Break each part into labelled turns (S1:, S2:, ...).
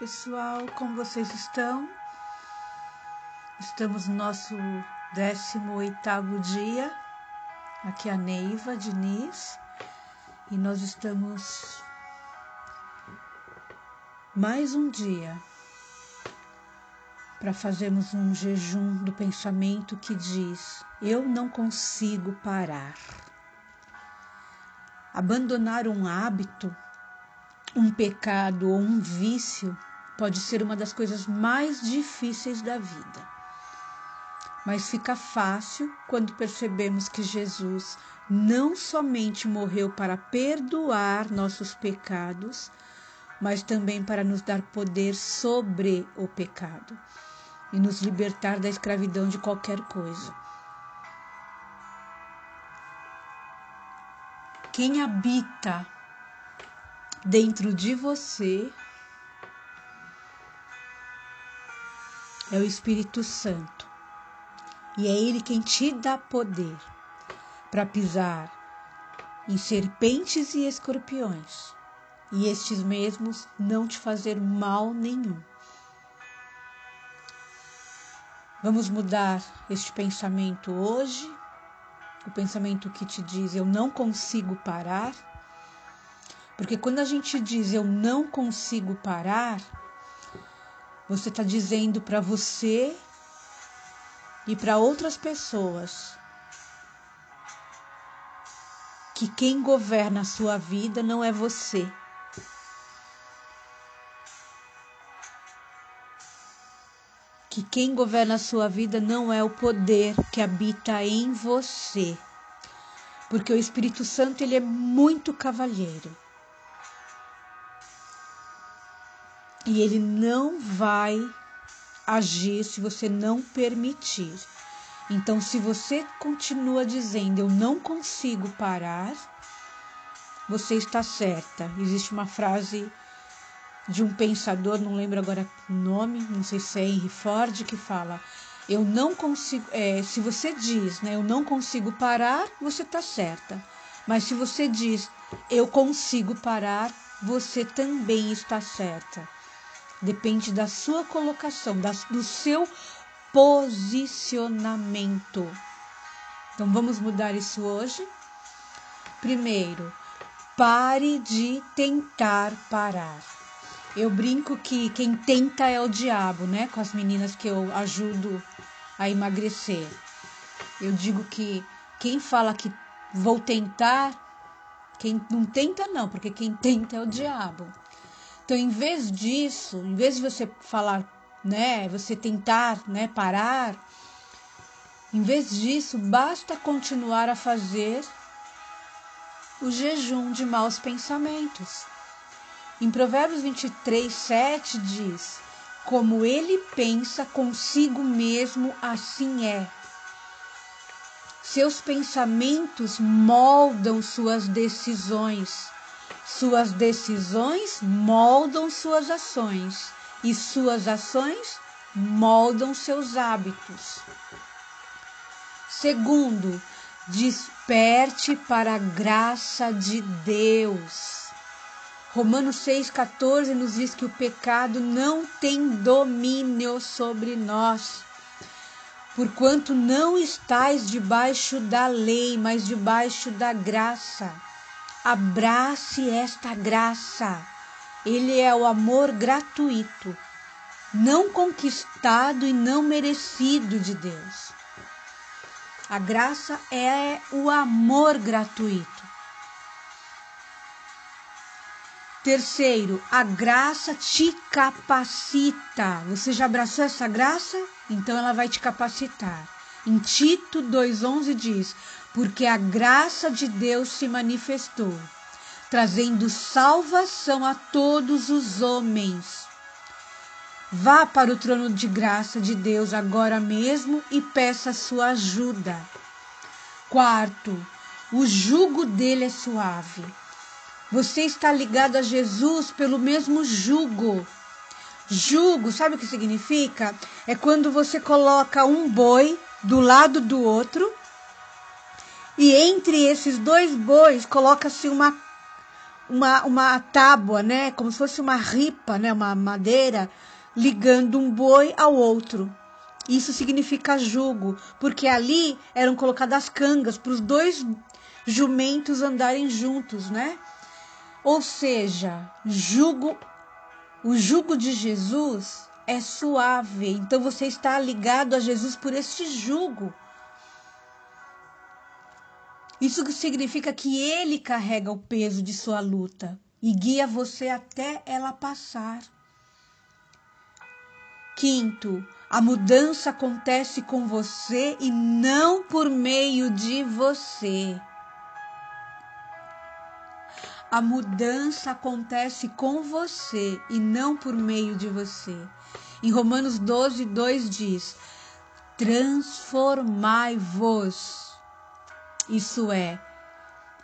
S1: pessoal, como vocês estão? Estamos no nosso 18º dia. Aqui é a Neiva Diniz e nós estamos mais um dia para fazermos um jejum do pensamento que diz: eu não consigo parar. Abandonar um hábito um pecado ou um vício pode ser uma das coisas mais difíceis da vida. Mas fica fácil quando percebemos que Jesus não somente morreu para perdoar nossos pecados, mas também para nos dar poder sobre o pecado e nos libertar da escravidão de qualquer coisa. Quem habita dentro de você é o Espírito Santo. E é Ele quem te dá poder para pisar em serpentes e escorpiões, e estes mesmos não te fazer mal nenhum. Vamos mudar este pensamento hoje, o pensamento que te diz eu não consigo parar porque quando a gente diz eu não consigo parar, você está dizendo para você e para outras pessoas que quem governa a sua vida não é você. Que quem governa a sua vida não é o poder que habita em você. Porque o Espírito Santo ele é muito cavalheiro. E ele não vai agir se você não permitir. Então, se você continua dizendo eu não consigo parar, você está certa. Existe uma frase de um pensador, não lembro agora o nome, não sei se é Henry Ford, que fala: Eu não consigo. É, se você diz, né, eu não consigo parar, você está certa. Mas se você diz, eu consigo parar, você também está certa. Depende da sua colocação, do seu posicionamento. Então vamos mudar isso hoje. Primeiro, pare de tentar parar. Eu brinco que quem tenta é o diabo, né? Com as meninas que eu ajudo a emagrecer. Eu digo que quem fala que vou tentar, quem não tenta não, porque quem tenta é o diabo. Então, em vez disso, em vez de você falar, né, você tentar, né, parar, em vez disso, basta continuar a fazer o jejum de maus pensamentos. Em Provérbios 23, 7 diz: Como ele pensa consigo mesmo, assim é. Seus pensamentos moldam suas decisões. Suas decisões moldam suas ações e suas ações moldam seus hábitos. Segundo, desperte para a graça de Deus. Romanos 6,14 nos diz que o pecado não tem domínio sobre nós, porquanto não estais debaixo da lei, mas debaixo da graça. Abrace esta graça. Ele é o amor gratuito, não conquistado e não merecido de Deus. A graça é o amor gratuito. Terceiro, a graça te capacita. Você já abraçou essa graça? Então ela vai te capacitar. Em Tito 2,11 diz: porque a graça de Deus se manifestou, trazendo salvação a todos os homens. Vá para o trono de graça de Deus agora mesmo e peça sua ajuda. Quarto, o jugo dele é suave. Você está ligado a Jesus pelo mesmo jugo. Jugo, sabe o que significa? É quando você coloca um boi do lado do outro e entre esses dois bois coloca-se uma uma, uma tábua, né? Como se fosse uma ripa, né? Uma madeira ligando um boi ao outro. Isso significa jugo, porque ali eram colocadas cangas para os dois jumentos andarem juntos, né? Ou seja, jugo, o jugo de Jesus é suave. Então você está ligado a Jesus por este jugo. Isso significa que ele carrega o peso de sua luta e guia você até ela passar. Quinto, a mudança acontece com você e não por meio de você. A mudança acontece com você e não por meio de você. Em Romanos 12, 2 diz: Transformai-vos isso é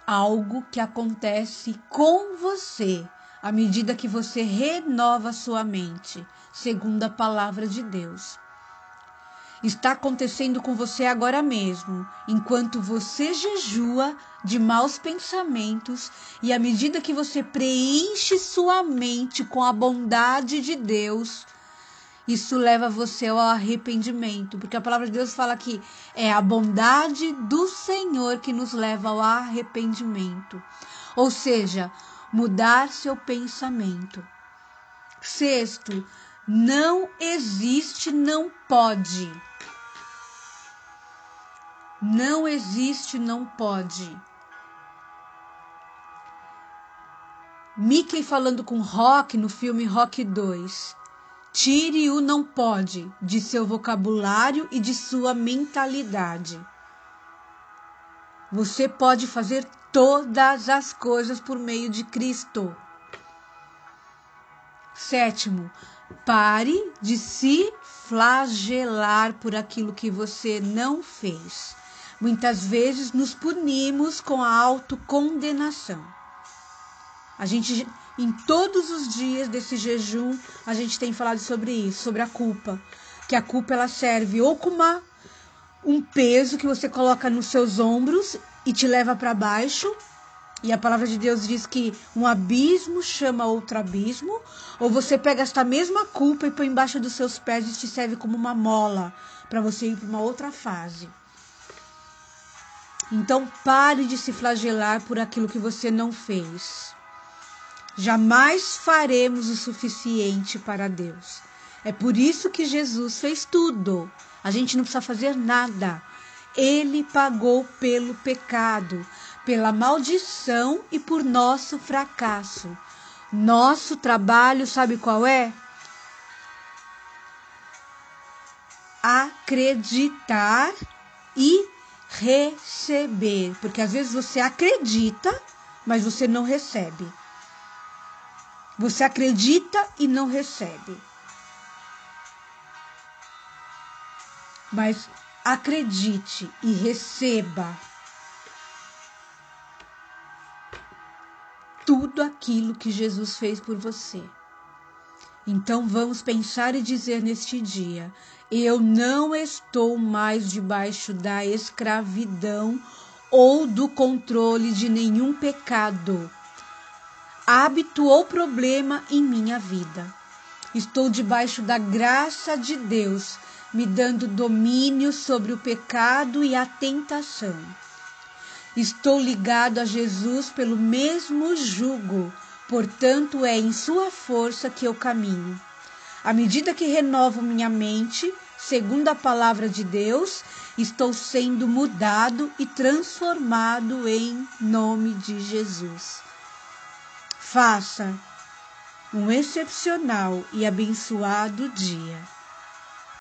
S1: algo que acontece com você à medida que você renova sua mente, segundo a palavra de Deus. Está acontecendo com você agora mesmo, enquanto você jejua de maus pensamentos e à medida que você preenche sua mente com a bondade de Deus, isso leva você ao arrependimento, porque a palavra de Deus fala que é a bondade do Senhor que nos leva ao arrependimento. Ou seja, mudar seu pensamento. Sexto, não existe, não pode. Não existe, não pode. Mickey falando com Rock no filme Rock 2. Tire o não pode de seu vocabulário e de sua mentalidade. Você pode fazer todas as coisas por meio de Cristo. Sétimo, pare de se flagelar por aquilo que você não fez. Muitas vezes nos punimos com a autocondenação. A gente em todos os dias desse jejum, a gente tem falado sobre isso, sobre a culpa. Que a culpa ela serve ou como uma, um peso que você coloca nos seus ombros e te leva para baixo. E a palavra de Deus diz que um abismo chama outro abismo, ou você pega esta mesma culpa e põe embaixo dos seus pés e te serve como uma mola para você ir para uma outra fase. Então pare de se flagelar por aquilo que você não fez. Jamais faremos o suficiente para Deus. É por isso que Jesus fez tudo. A gente não precisa fazer nada. Ele pagou pelo pecado, pela maldição e por nosso fracasso. Nosso trabalho, sabe qual é? Acreditar e receber. Porque às vezes você acredita, mas você não recebe. Você acredita e não recebe. Mas acredite e receba tudo aquilo que Jesus fez por você. Então vamos pensar e dizer neste dia: eu não estou mais debaixo da escravidão ou do controle de nenhum pecado hábito ou problema em minha vida. Estou debaixo da graça de Deus, me dando domínio sobre o pecado e a tentação. Estou ligado a Jesus pelo mesmo jugo, portanto, é em Sua força que eu caminho. À medida que renovo minha mente, segundo a palavra de Deus, estou sendo mudado e transformado em nome de Jesus. Faça um excepcional e abençoado dia.